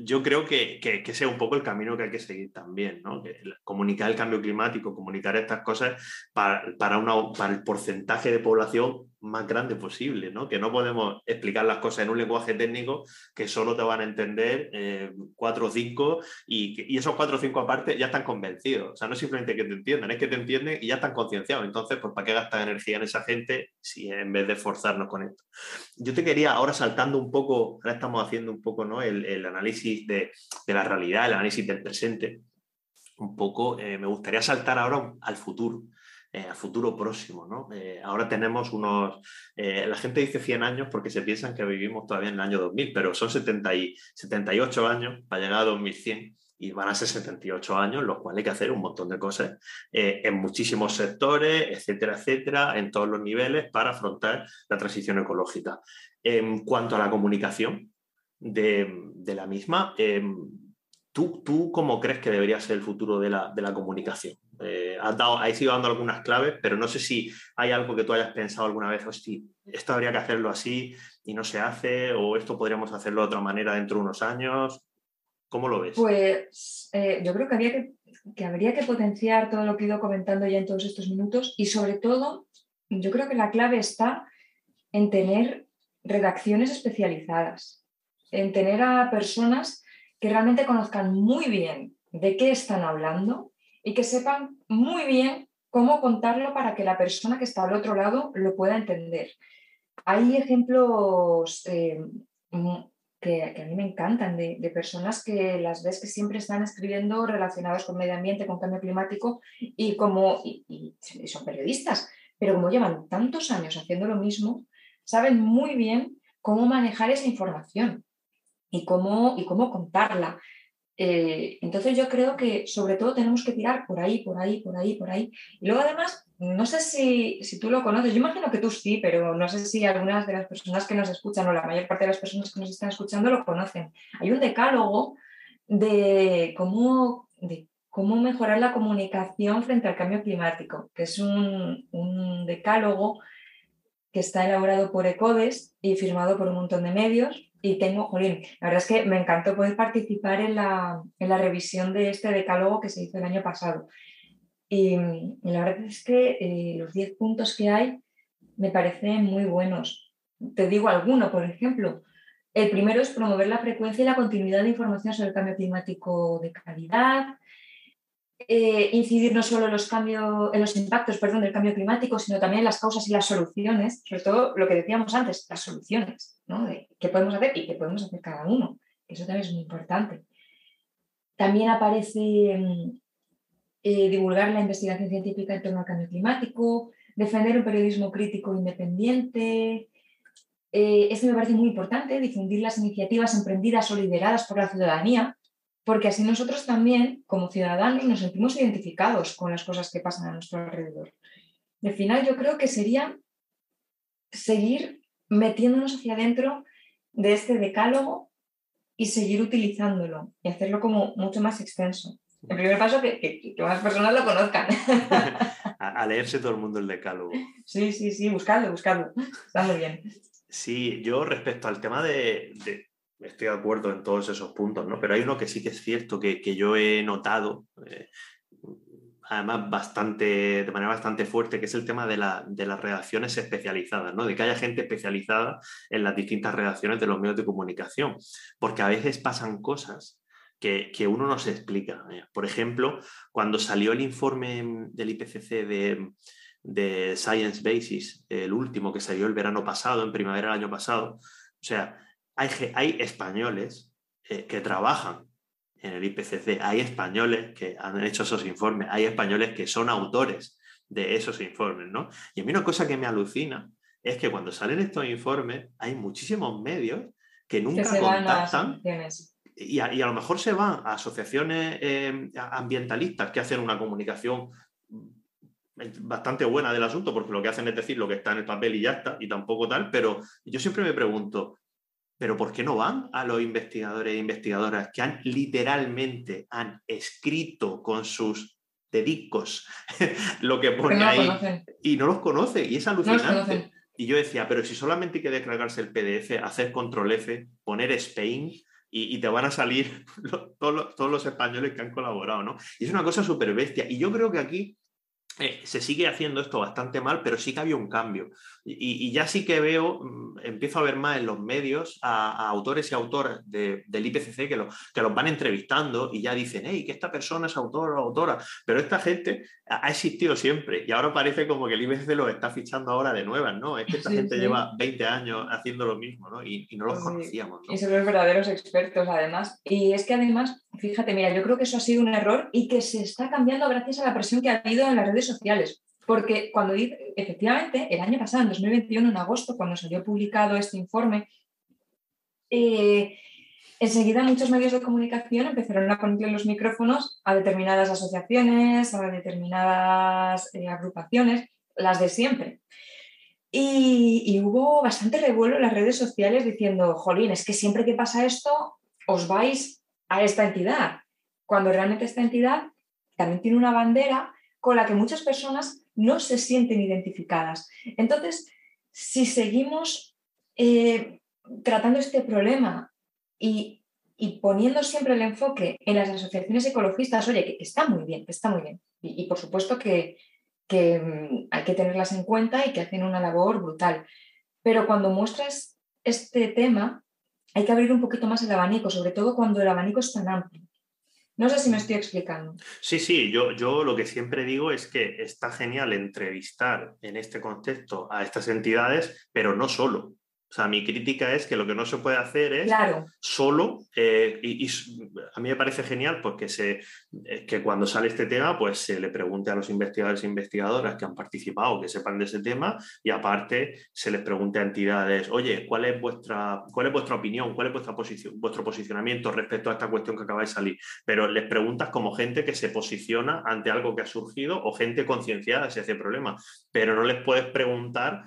yo creo que, que, sea un poco el camino que hay que seguir también, ¿no? comunicar el cambio climático, comunicar estas cosas para, para, una, para el porcentaje de población más grande posible, ¿no? Que no podemos explicar las cosas en un lenguaje técnico que solo te van a entender eh, cuatro o cinco y, esos cuatro o cinco aparte ya están convencidos. O sea, no es simplemente que te entiendan, es que te entienden y ya están concienciados. Entonces, pues, ¿para qué gastar energía en esa gente si en vez de esforzarnos con esto? Yo te quería, ahora saltando un poco, ahora estamos haciendo un poco, ¿no? El, análisis de, de, la realidad, el análisis del presente. Un poco, eh, me gustaría saltar ahora al futuro. Eh, a futuro próximo. ¿no? Eh, ahora tenemos unos, eh, la gente dice 100 años porque se piensan que vivimos todavía en el año 2000, pero son 70 y, 78 años para llegar a 2100 y van a ser 78 años, los cuales hay que hacer un montón de cosas en muchísimos sectores, etcétera, etcétera, en todos los niveles para afrontar la transición ecológica. En cuanto a la comunicación de, la misma, ¿tú, ¿tú cómo crees que debería ser el futuro de la, de la comunicación? Eh, has, dado, ido dando algunas claves, pero no sé si hay algo que tú hayas pensado alguna vez, si esto habría que hacerlo así y no se hace, o esto podríamos hacerlo de otra manera dentro de unos años. ¿Cómo lo ves? Pues eh, yo creo que, que, que habría que potenciar todo lo que he ido comentando ya en todos estos minutos y sobre todo, yo creo que la clave está en tener redacciones especializadas, en tener a personas que realmente conozcan muy bien de qué están hablando y que sepan muy bien cómo contarlo para que la persona que está al otro lado lo pueda entender. Hay ejemplos eh, que, a mí me encantan de, personas que las ves que siempre están escribiendo relacionados con medio ambiente, con cambio climático y, como, y, son periodistas, pero como llevan tantos años haciendo lo mismo, saben muy bien cómo manejar esa información y cómo, y cómo contarla. Eh, entonces yo creo que sobre todo tenemos que tirar por ahí, por ahí, por ahí, por ahí. Y luego además, no sé si, si, tú lo conoces, yo imagino que tú sí, pero no sé si algunas de las personas que nos escuchan o la mayor parte de las personas que nos están escuchando lo conocen. Hay un decálogo de cómo, de cómo mejorar la comunicación frente al cambio climático, que es un, un decálogo que está elaborado por ECODES y firmado por un montón de medios y tengo, jolín, la verdad es que me encantó poder participar en la, en la revisión de este decálogo que se hizo el año pasado. Y, la verdad es que eh, los 10 puntos que hay me parecen muy buenos. Te digo alguno, por ejemplo. El primero es promover la frecuencia y la continuidad de información sobre el cambio climático de calidad, eh, incidir no solo en los, cambios, en los impactos perdón, del cambio climático, sino también en las causas y las soluciones, sobre todo lo que decíamos antes, las soluciones, ¿no? de qué podemos hacer y qué podemos hacer cada uno. Eso también es muy importante. También aparece mm, eh, divulgar la investigación científica en torno al cambio climático, defender un periodismo crítico independiente. Eh, esto me parece muy importante, difundir las iniciativas emprendidas o lideradas por la ciudadanía, porque así nosotros también, como ciudadanos, nos sentimos identificados con las cosas que pasan a nuestro alrededor. al final yo creo que sería seguir metiéndonos hacia adentro de este decálogo y seguir utilizándolo y hacerlo como mucho más extenso. El primer paso es que, más personas lo conozcan. *laughs* a, leerse todo el mundo el decálogo. Sí, sí, sí, buscadlo, buscadlo. Está muy bien. Sí, yo respecto al tema de, estoy de acuerdo en todos esos puntos, ¿no? Pero hay uno que sí que es cierto que, yo he notado, eh, además bastante, de manera bastante fuerte, que es el tema de, de, las redacciones especializadas, ¿no? De que haya gente especializada en las distintas redacciones de los medios de comunicación. Porque a veces pasan cosas que, uno no se explica. ¿eh? Por ejemplo, cuando salió el informe del IPCC de, Science Basis, el último que salió el verano pasado, en primavera del año pasado, o sea, hay, hay españoles eh, que trabajan en el IPCC, hay españoles que han hecho esos informes, hay españoles que son autores de esos informes, ¿no? Y a mí una cosa que me alucina es que cuando salen estos informes hay muchísimos medios que nunca contactan y a, lo mejor se van a asociaciones eh, ambientalistas que hacen una comunicación bastante buena del asunto, porque lo que hacen es decir lo que está en el papel y ya está, y tampoco tal, pero yo siempre me pregunto, ¿pero por qué no van a los investigadores e investigadoras que han literalmente han escrito con sus dedicos *laughs* lo que pone ahí y no los conoce y es alucinante? y yo decía, pero si solamente hay que descargarse el PDF, hacer control F, poner Spain, y, te van a salir *laughs* todos, los, todos los españoles que han colaborado, ¿no? Y es una cosa súper bestia. Y yo creo que aquí eh, se sigue haciendo esto bastante mal, pero sí que había un cambio. Y, ya sí que veo, mm, empiezo a ver más en los medios a, autores y autoras del IPCC que, que los van entrevistando y ya dicen, hey, que esta persona es autor o autora. Pero esta gente ha existido siempre y ahora parece como que el IPCC lo está fichando ahora de nuevas, ¿no? Es que esta gente lleva 20 años haciendo lo mismo, ¿no? Y, no los conocíamos. Y son los verdaderos expertos, además. Y es que además, fíjate, mira, yo creo que eso ha sido un error y que se está cambiando gracias a la presión que ha habido en las redes sociales. Porque cuando efectivamente, el año pasado, en 2021, en agosto, cuando salió publicado este informe, eh, enseguida muchos medios de comunicación empezaron a ponerle los micrófonos a determinadas asociaciones, a determinadas eh, agrupaciones, las de siempre. Y, hubo bastante revuelo en las redes sociales diciendo, jolín, es que siempre que pasa esto, os vais a esta entidad, cuando realmente esta entidad también tiene una bandera con la que muchas personas no se sienten identificadas. Entonces, si seguimos eh, tratando este problema y, poniendo siempre el enfoque en las asociaciones ecologistas, oye, que está muy bien, que está muy bien. Y, por supuesto que, mm, hay que tenerlas en cuenta y que hacen una labor brutal. Pero cuando muestras este tema, hay que abrir un poquito más el abanico, sobre todo cuando el abanico es tan amplio. No sé si me estoy explicando. Sí, sí, yo, yo lo que siempre digo es que está genial entrevistar en este contexto a estas entidades, pero no solo. O sea, mi crítica es que lo que no se puede hacer es solo, eh, y, a mí me parece genial porque se, eh, que cuando sale este tema, pues se le pregunte a los investigadores e investigadoras que han participado, que sepan de ese tema, y aparte se les pregunte a entidades, oye, ¿cuál es vuestra, cuál es vuestra opinión? ¿Cuál es vuestra posición, vuestro posicionamiento respecto a esta cuestión que acaba de salir? Pero les preguntas como gente que se posiciona ante algo que ha surgido o gente concienciada si hace problema, pero no les puedes preguntar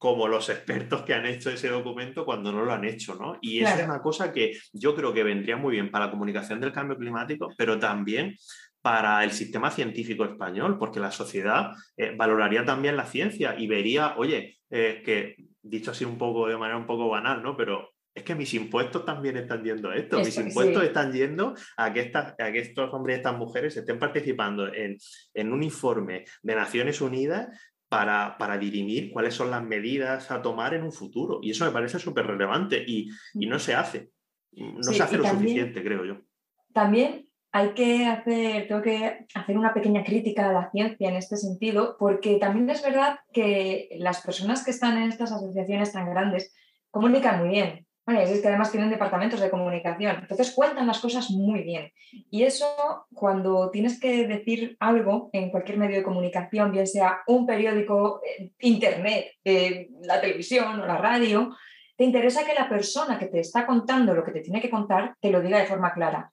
como los expertos que han hecho ese documento cuando no lo han hecho, ¿no? Y esa es una cosa que yo creo que vendría muy bien para la comunicación del cambio climático, pero también para el sistema científico español, porque la sociedad eh, valoraría también la ciencia y vería, oye, eh, que dicho así un poco de manera un poco banal, ¿no? Pero es que mis impuestos también están yendo a esto. mis impuestos están yendo a que, estas, a que estos hombres y estas mujeres estén participando en, en, un informe de Naciones Unidas para, dirimir cuáles son las medidas a tomar en un futuro. Y eso me parece súper relevante y, no se hace. No se hace lo suficiente, creo yo. También hay que hacer, tengo que hacer una pequeña crítica a la ciencia en este sentido, porque también es verdad que las personas que están en estas asociaciones tan grandes comunican muy bien. Es que además tienen departamentos de comunicación, entonces cuentan las cosas muy bien. Y eso, cuando tienes que decir algo en cualquier medio de comunicación, bien sea un periódico, eh, internet, eh, la televisión o la radio, te interesa que la persona que te está contando lo que te tiene que contar te lo diga de forma clara.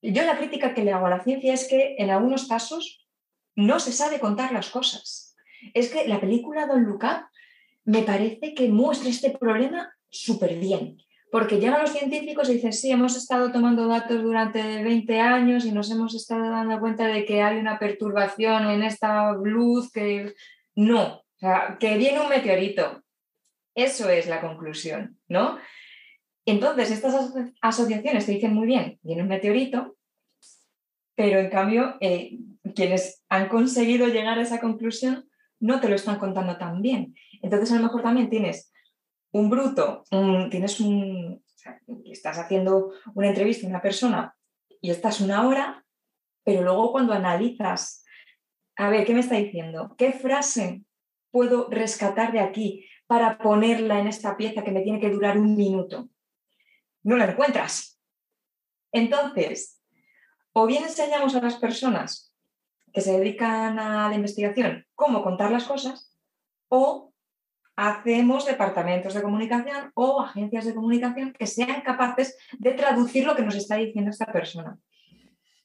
Yo la crítica que le hago a la ciencia es que en algunos casos no se sabe contar las cosas. Es que la película Don Luca me parece que muestra este problema súper bien. Porque llegan los científicos y dicen, sí, hemos estado tomando datos durante 20 años y nos hemos estado dando cuenta de que hay una perturbación en esta luz que no, que viene un meteorito. Eso es la conclusión, ¿no? Entonces, estas asociaciones te dicen muy bien, viene un meteorito, pero en cambio, eh, quienes han conseguido llegar a esa conclusión no te lo están contando tan bien. Entonces, a lo mejor también tienes un bruto, tienes un, estás haciendo una entrevista a una persona y estás una hora, pero luego cuando analizas, a ver, ¿qué me está diciendo? ¿Qué frase puedo rescatar de aquí para ponerla en esta pieza que me tiene que durar un minuto? No la encuentras. Entonces, o bien enseñamos a las personas que se dedican a la investigación cómo contar las cosas, o hacemos departamentos de comunicación o agencias de comunicación que sean capaces de traducir lo que nos está diciendo esta persona.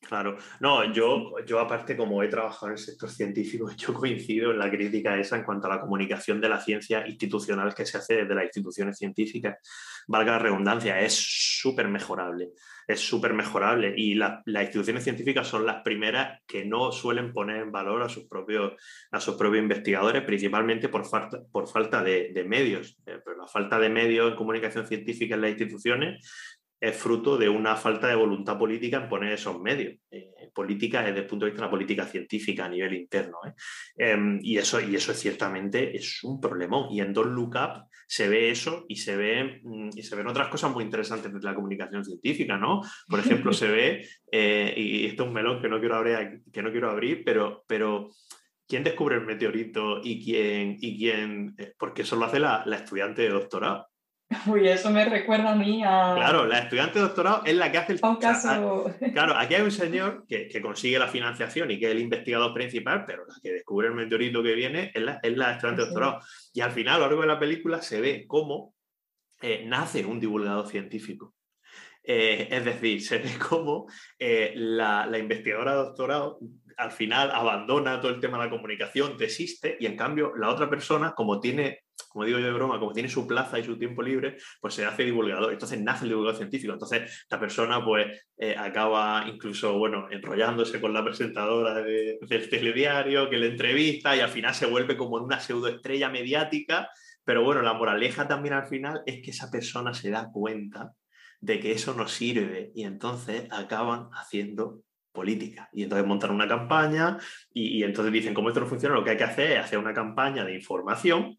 Claro, no, yo, yo aparte como he trabajado en el sector científico, *laughs* yo coincido en la crítica esa en cuanto a la comunicación de la ciencia institucional que se hace desde las instituciones científicas. Valga la redundancia, es súper mejorable es súper mejorable y las instituciones científicas son las primeras que no suelen poner en valor a sus propios, a sus propios investigadores, principalmente por falta, por falta de, de medios. Eh, pero la falta de medios en comunicación científica en las instituciones es fruto de una falta de voluntad política en poner esos medios. Eh, política desde el punto de vista de la política científica a nivel interno. ¿eh? Em, y, eso, y eso ciertamente es un problema. Y en Don't Look Up se ve eso y se, ve, mm, y se ven otras cosas muy interesantes de la comunicación científica. ¿no? Por ejemplo, se ve, eh, y esto es un melón que no quiero abrir, que no quiero abrir pero, pero ¿quién descubre el meteorito y quién, y quién porque eso lo hace la, la estudiante de doctorado. *laughs* Uy, eso me recuerda a mí a... Claro, la estudiante de doctorado es la que hace el... Un caso... *laughs* Claro, aquí hay un señor que, consigue la financiación y que es el investigador principal, pero la que descubre el meteorito que viene es la, estudiante de doctorado. Y al final, a lo largo de la película, se ve cómo eh, nace un divulgador científico. Eh, es decir, se ve cómo eh, la, la, investigadora de doctorado al final abandona todo el tema de la comunicación, desiste, y en cambio la otra persona, como tiene como digo yo de broma, como tiene su plaza y su tiempo libre, pues se hace divulgador. Entonces nace el divulgador científico. Entonces esta persona pues eh, acaba incluso, bueno, enrollándose con la presentadora del telediario que le entrevista y al final se vuelve como una pseudoestrella mediática. Pero bueno, la moraleja también al final es que esa persona se da cuenta de que eso no sirve y entonces acaban haciendo política. Y entonces montan una campaña y, y, entonces dicen, como esto no funciona, lo que hay que hacer es hacer una campaña de información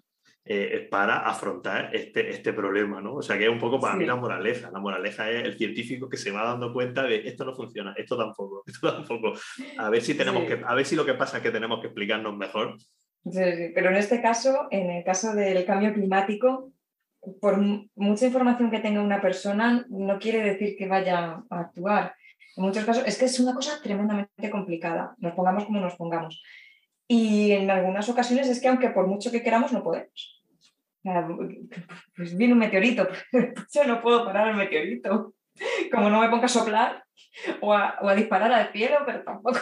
eh, para afrontar este, este problema, ¿no? O sea, que es un poco para mí la moraleja. La moraleja es el científico que se va dando cuenta de esto no funciona, esto tampoco, *laughs* esto tampoco. A ver si tenemos que, a ver si lo que pasa es que tenemos que explicarnos mejor. Sí, pero en este caso, en el caso del cambio climático, por mucha información que tenga una persona, no quiere decir que vaya a actuar. En muchos casos, es que es una cosa tremendamente complicada, nos pongamos como nos pongamos. Y en algunas ocasiones es que aunque por mucho que queramos, no podemos pues viene un meteorito, *laughs* yo no puedo parar el meteorito. Como no me ponga a soplar o a, disparar al cielo, pero tampoco.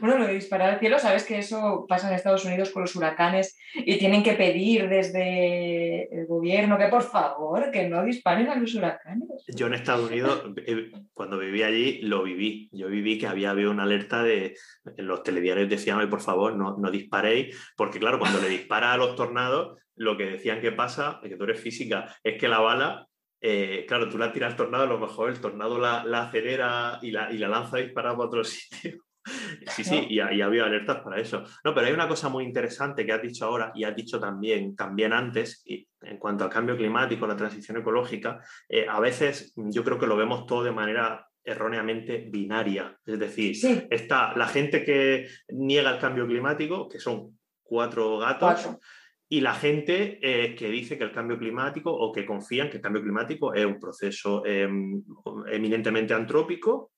Bueno, lo de disparar al cielo, sabes que eso pasa en Estados Unidos con los huracanes y tienen que pedir desde el gobierno que por favor que no disparen a los huracanes. Yo en Estados Unidos, eh, cuando viví allí, lo viví. Yo viví que había habido una alerta de los telediarios decían, por favor, no, no disparéis, porque claro, cuando le dispara a los tornados, lo que decían que pasa, que tú eres física, es que la bala, eh, claro, tú la tiras tornado, a lo mejor el tornado la, acelera y la, y la lanza disparada para otro *laughs* sitio. *laughs* Sí, sí, y, y, había alertas para eso. No, pero hay una cosa muy interesante que has dicho ahora y has dicho también, también antes, y en cuanto al cambio climático, la transición ecológica, eh, a veces yo creo que lo vemos todo de manera erróneamente binaria. Es decir, está la gente que niega el cambio climático, que son cuatro gatos, y la gente eh, que dice que el cambio climático o que confían que el cambio climático es un proceso em, eminentemente antrópico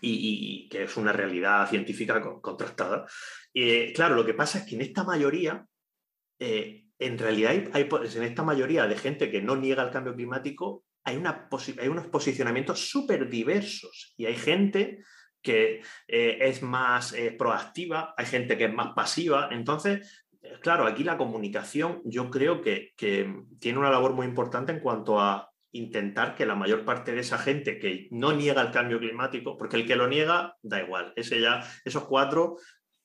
y, que es una realidad científica contrastada. Eh, claro, lo que pasa es que en esta mayoría, eh, en realidad hay, en esta mayoría de gente que no niega el cambio climático, hay, una hay unos posicionamientos súper diversos y hay gente que es más proactiva, hay gente que es más pasiva. Entonces, claro, aquí la comunicación yo creo que, tiene una labor muy importante en cuanto a intentar que la mayor parte de esa gente que no niega el cambio climático, porque el que lo niega, da igual, ese ya, esos cuatro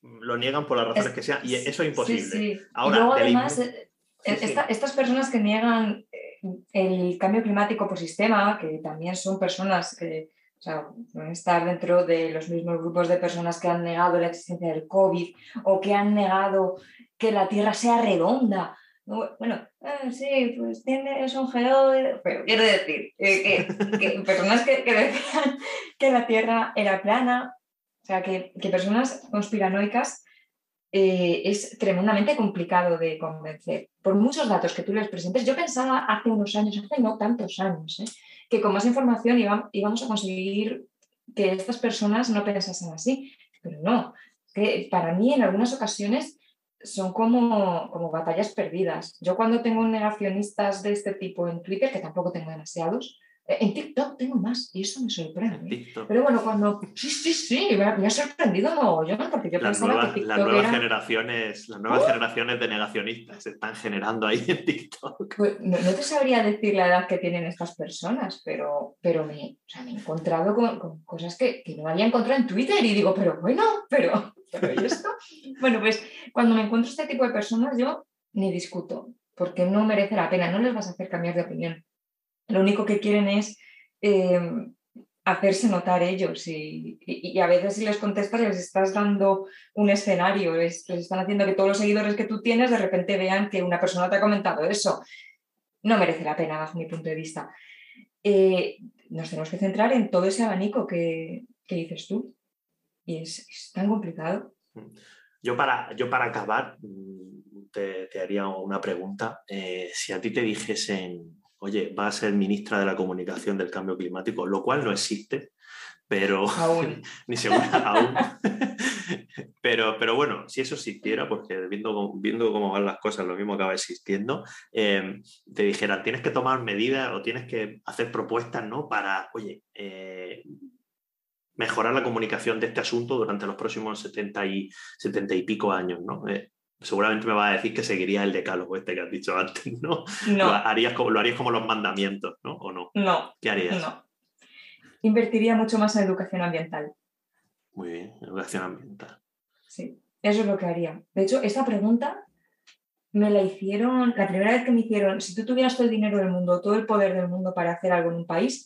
lo niegan por las razones que sean, y eso es imposible. Ahora, y luego, además, eh, estas personas que niegan eh, el cambio climático por sistema, que también son personas que o sea, pueden estar dentro de los mismos grupos de personas que han negado la existencia del COVID o que han negado que la Tierra sea redonda. Bueno, eh, sí, pues tiene, es un pero quiero decir eh, que, *laughs* personas que, decían que la Tierra era plana, o sea, que, personas conspiranoicas eh, es tremendamente complicado de convencer. Por muchos datos que tú les presentes, yo pensaba hace unos años, hace no tantos años, que con más información íbamos a conseguir que estas personas no pensasen así, pero no, que para mí en algunas ocasiones son como, como batallas perdidas. Yo cuando tengo negacionistas de este tipo en Twitter, que tampoco tengo demasiados, eh, en TikTok tengo más y eso me sorprende. Pero bueno, cuando... Sí, sí, sí, me, ha sorprendido mogollón porque yo las pensaba que Las nuevas, generaciones, las nuevas ¡Oh! generaciones de negacionistas se están generando ahí en TikTok. Pues, no, te sabría decir la edad que tienen estas personas, pero, pero me, o sea, me he encontrado con, cosas que, que, no había encontrado en Twitter y digo, pero bueno, pero, ¿y esto? *laughs* bueno, pues cuando me encuentro este tipo de personas yo ni discuto, porque no merece la pena, no les vas a hacer cambiar de opinión lo único que quieren es em, hacerse notar ellos y, a veces si les contestas les estás dando un escenario, les, están haciendo que todos los seguidores que tú tienes de repente vean que una persona te ha comentado eso. No merece la pena bajo mi punto de vista. Eh, nos tenemos que centrar en todo ese abanico que, dices tú y es, tan complicado. Yo para, yo para acabar mm, te, haría una pregunta. Eh, si a ti te dijesen oye, va a ser ministra de la comunicación del cambio climático, lo cual no existe, pero *laughs* aún. ni segura aún. *laughs* pero, pero bueno, si eso existiera, porque viendo, viendo cómo van las cosas, lo mismo acaba existiendo, em, te dijeran, tienes que tomar medidas o tienes que hacer propuestas, ¿no? Para, oye, eh, mejorar la comunicación de este asunto durante los próximos 70 y, 70 y pico años, ¿no? Eh, seguramente me va a decir que seguiría el decálogo este que has dicho antes, *laughs* ¿no? No. Lo harías como, lo harías como los mandamientos, ¿no? ¿O no? No. ¿Qué harías? No. Invertiría mucho más en educación ambiental. Muy bien, educación ambiental. Sí, eso es lo que haría. De hecho, esta pregunta me la hicieron, la primera vez que me hicieron, si tú tuvieras todo el dinero del mundo, todo el poder del mundo para hacer algo en un país,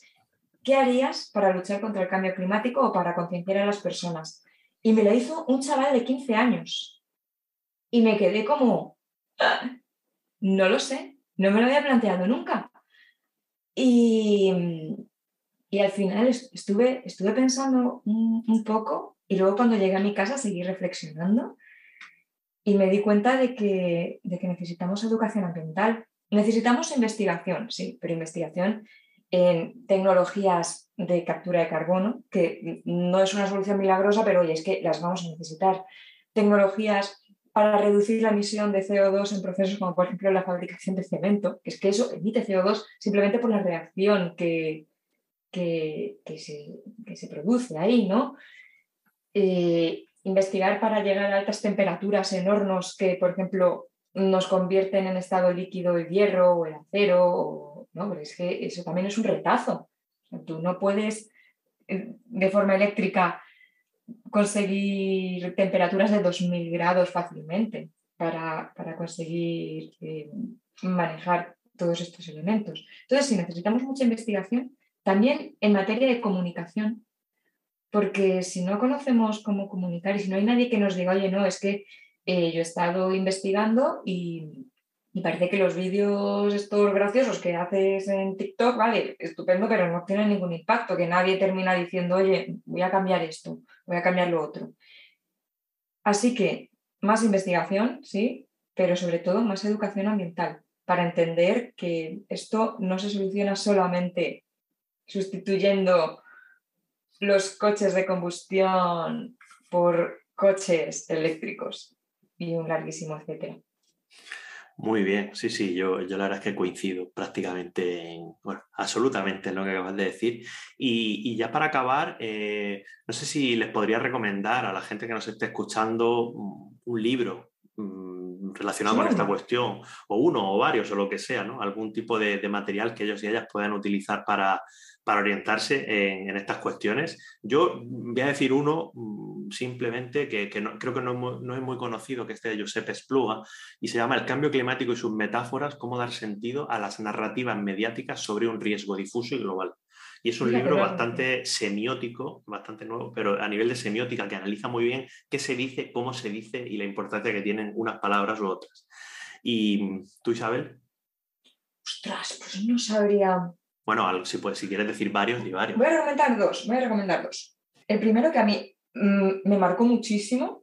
¿qué harías para luchar contra el cambio climático o para concienciar a las personas? Y me la hizo un chaval de 15 años y me quedé como, no lo sé, no me lo había planteado nunca. Y, al final estuve, estuve pensando un, poco y luego cuando llegué a mi casa seguí reflexionando y me di cuenta de que, de que necesitamos educación ambiental. Necesitamos investigación, sí, pero investigación en tecnologías de captura de carbono, que no es una solución milagrosa, pero oye, es que las vamos a necesitar. Tecnologías para reducir la emisión de CO2 en procesos como por ejemplo la fabricación de cemento, que es que eso emite CO2 simplemente por la reacción que, que, se, produce ahí, ¿no? Eh, investigar para llegar a altas temperaturas en hornos que, por ejemplo, nos convierten en estado líquido el hierro o el acero, ¿no? Pero es que eso también es un retazo. tú no puedes eh, de forma eléctrica conseguir temperaturas de 2000 grados fácilmente para, conseguir eh, manejar todos estos elementos. Entonces, si necesitamos mucha investigación, también en materia de comunicación, porque si no conocemos cómo comunicar y si no hay nadie que nos diga, oye, no, es que eh, yo he estado investigando y, y parece que los vídeos estos graciosos que haces en TikTok, vale, estupendo, pero no tienen ningún impacto, que nadie termina diciendo, oye, voy a cambiar esto, voy a cambiar lo otro. Así que más investigación, sí, pero sobre todo más educación ambiental, para entender que esto no se soluciona solamente sustituyendo los coches de combustión por coches eléctricos y un larguísimo etcétera. Muy bien, sí, sí, yo, yo la verdad es que coincido prácticamente, en, bueno, absolutamente en lo que acabas de decir. Y, ya para acabar, eh, no sé si les podría recomendar a la gente que nos esté escuchando un libro mm, relacionado con esta cuestión, o uno o varios o lo que sea, ¿no? Algún tipo de, de material que ellos y ellas puedan utilizar para, para orientarse en, estas cuestiones. Yo voy a decir uno mm, simplemente que, creo que no, es muy conocido, que este de Josep Espluga, y se llama El cambio climático y sus metáforas, cómo dar sentido a las narrativas mediáticas sobre un riesgo difuso y global. Y es un libro bastante semiótico, bastante nuevo, pero a nivel de semiótica, que analiza muy bien qué se dice, cómo se dice y la importancia que tienen unas palabras u otras. ¿Y tú, Isabel? Ostras, pues no sabría bueno, si, si quieres decir varios, di varios. Voy a recomendar dos, voy a recomendar dos. El primero que a mí mm, me marcó muchísimo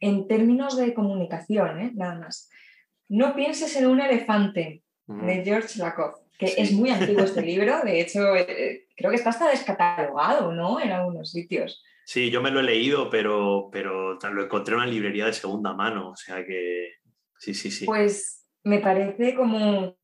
en términos de comunicación, ¿eh? nada más. No pienses en un elefante, de George Lakoff, que es muy antiguo este *laughs* libro, de hecho eh, creo que está hasta descatalogado, ¿no? En algunos sitios. Sí, yo me lo he leído, pero, pero lo encontré en una librería de segunda mano, o sea que sí, sí, sí. Pues me parece como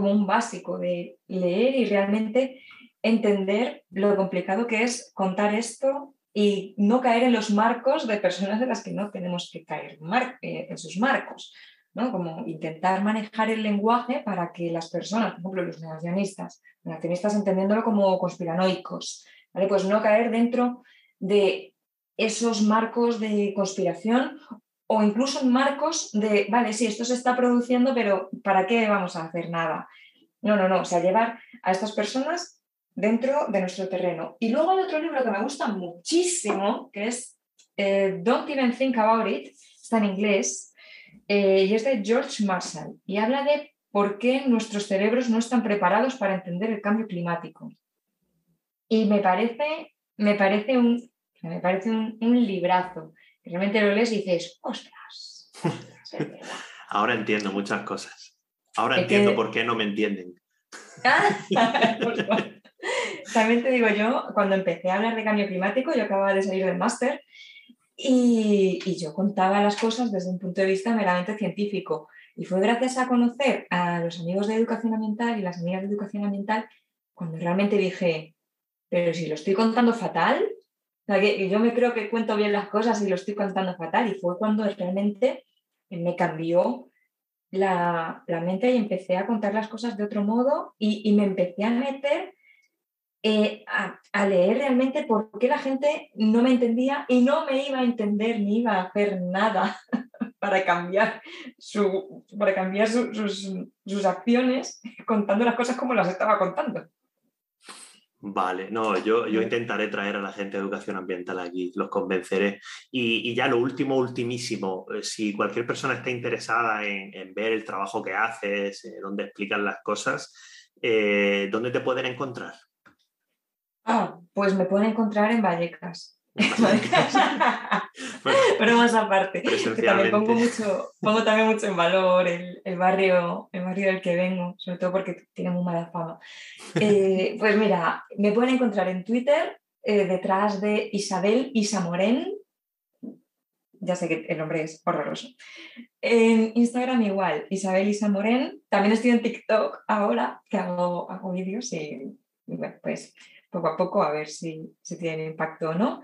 como un básico de leer y realmente entender lo complicado que es contar esto y no caer en los marcos de personas de las que no tenemos que caer eh, en sus marcos. ¿no? Como intentar manejar el lenguaje para que las personas, por ejemplo, los negacionistas, negacionistas entendiéndolo como conspiranoicos, ¿vale? pues no caer dentro de esos marcos de conspiración o incluso en marcos de, vale, sí, esto se está produciendo, pero ¿para qué vamos a hacer nada? No, no, no, o sea, llevar a estas personas dentro de nuestro terreno. Y luego hay otro libro que me gusta muchísimo, que es eh, Don't Even Think About It, está en inglés, eh, y es de George Marshall, y habla de por qué nuestros cerebros no están preparados para entender el cambio climático. Y me parece, me parece un, me parece un librazo realmente lo lees y dices, ostras. *laughs* Ahora entiendo muchas cosas. Ahora entiendo por qué no me entienden. *laughs* También te digo yo, cuando empecé a hablar de cambio climático, yo acababa de salir del máster y, y, yo contaba las cosas desde un punto de vista meramente científico. Y fue gracias a conocer a los amigos de educación ambiental y las amigas de educación ambiental cuando realmente dije, pero si lo estoy contando fatal, yo me creo que cuento bien las cosas y lo estoy contando fatal. Y fue cuando realmente me cambió la, mente y empecé a contar las cosas de otro modo y, me empecé a meter eh, a, leer realmente por qué la gente no me entendía y no me iba a entender ni iba a hacer nada *laughs* para cambiar, su, para cambiar sus, sus acciones contando las cosas como las estaba contando. Vale, no, yo, yo intentaré traer a la gente de educación ambiental aquí, los convenceré. Y, ya lo último, ultimísimo, eh, si cualquier persona está interesada en, ver el trabajo que haces, eh, donde explican las cosas, eh, ¿dónde te pueden encontrar? Ah, pues me pueden encontrar en Vallecas. *laughs* pero más aparte, que también pongo, mucho, pongo también mucho en valor el, el, barrio, el barrio del que vengo, sobre todo porque tiene muy mala fama. Eh, *laughs* pues mira, me pueden encontrar en Twitter eh, detrás de Isabel Isamoren, ya sé que el nombre es horroroso. En Instagram igual, Isabel Isamoren. También estoy en TikTok ahora, que hago, hago vídeos y, bueno, pues poco a poco a ver si, si tiene impacto o no.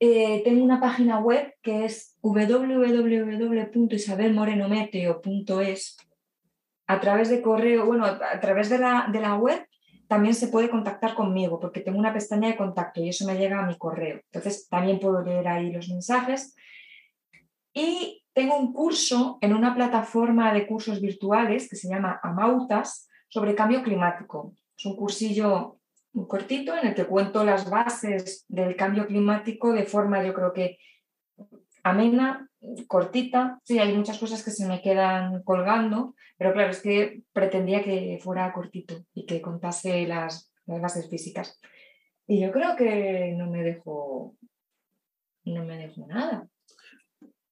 Eh, tengo una página web que es www.isabelmorenometeo.es. A través de correo, bueno, a través de la, de la web también se puede contactar conmigo porque tengo una pestaña de contacto y eso me llega a mi correo. Entonces también puedo leer ahí los mensajes. Y tengo un curso en una plataforma de cursos virtuales que se llama Amautas sobre cambio climático. Es un cursillo cortito en el que cuento las bases del cambio climático de forma, yo creo que amena, cortita. Sí, hay muchas cosas que se me quedan colgando, pero claro, es que pretendía que fuera cortito y que contase las, bases físicas. Y yo creo que no me dejo, no me dejo nada.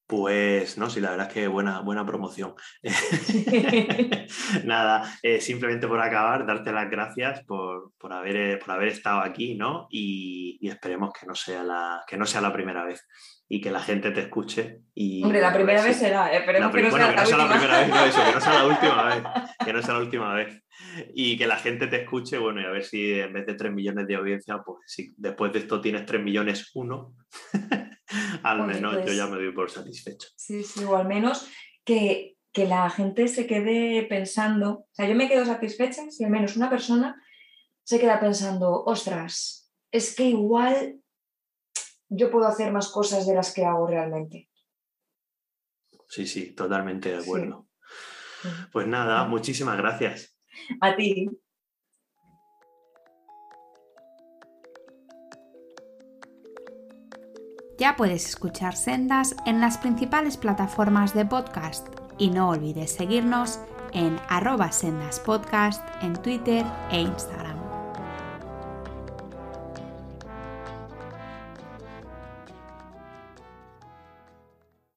Pues no, sí, la verdad es que buena, buena promoción. *laughs* Nada, eh, simplemente por acabar, darte las gracias por, haber, eh, por haber estado aquí, ¿no? Y, esperemos que no, sea la, que no sea la primera vez y que la gente te escuche. Y, Hombre, la primera vez será, esperemos que no sea, la, sea la primera vez, que no sea la *laughs* última vez, que no sea la última vez. Y que la gente te escuche, bueno, y a ver si en vez de 3 millones de audiencia, pues si después de esto tienes 3 millones uno. Al menos yo ya me doy por satisfecho. Sí, sí, o al menos que, que la gente se quede pensando, o sea, yo me quedo satisfecha si al menos una persona se queda pensando, ostras, es que igual yo puedo hacer más cosas de las que hago realmente. Sí, sí, totalmente de acuerdo. Pues nada, muchísimas gracias. A ti. Ya puedes escuchar Sendas en las principales plataformas de podcast y no olvides seguirnos en arroba sendaspodcast en Twitter e Instagram.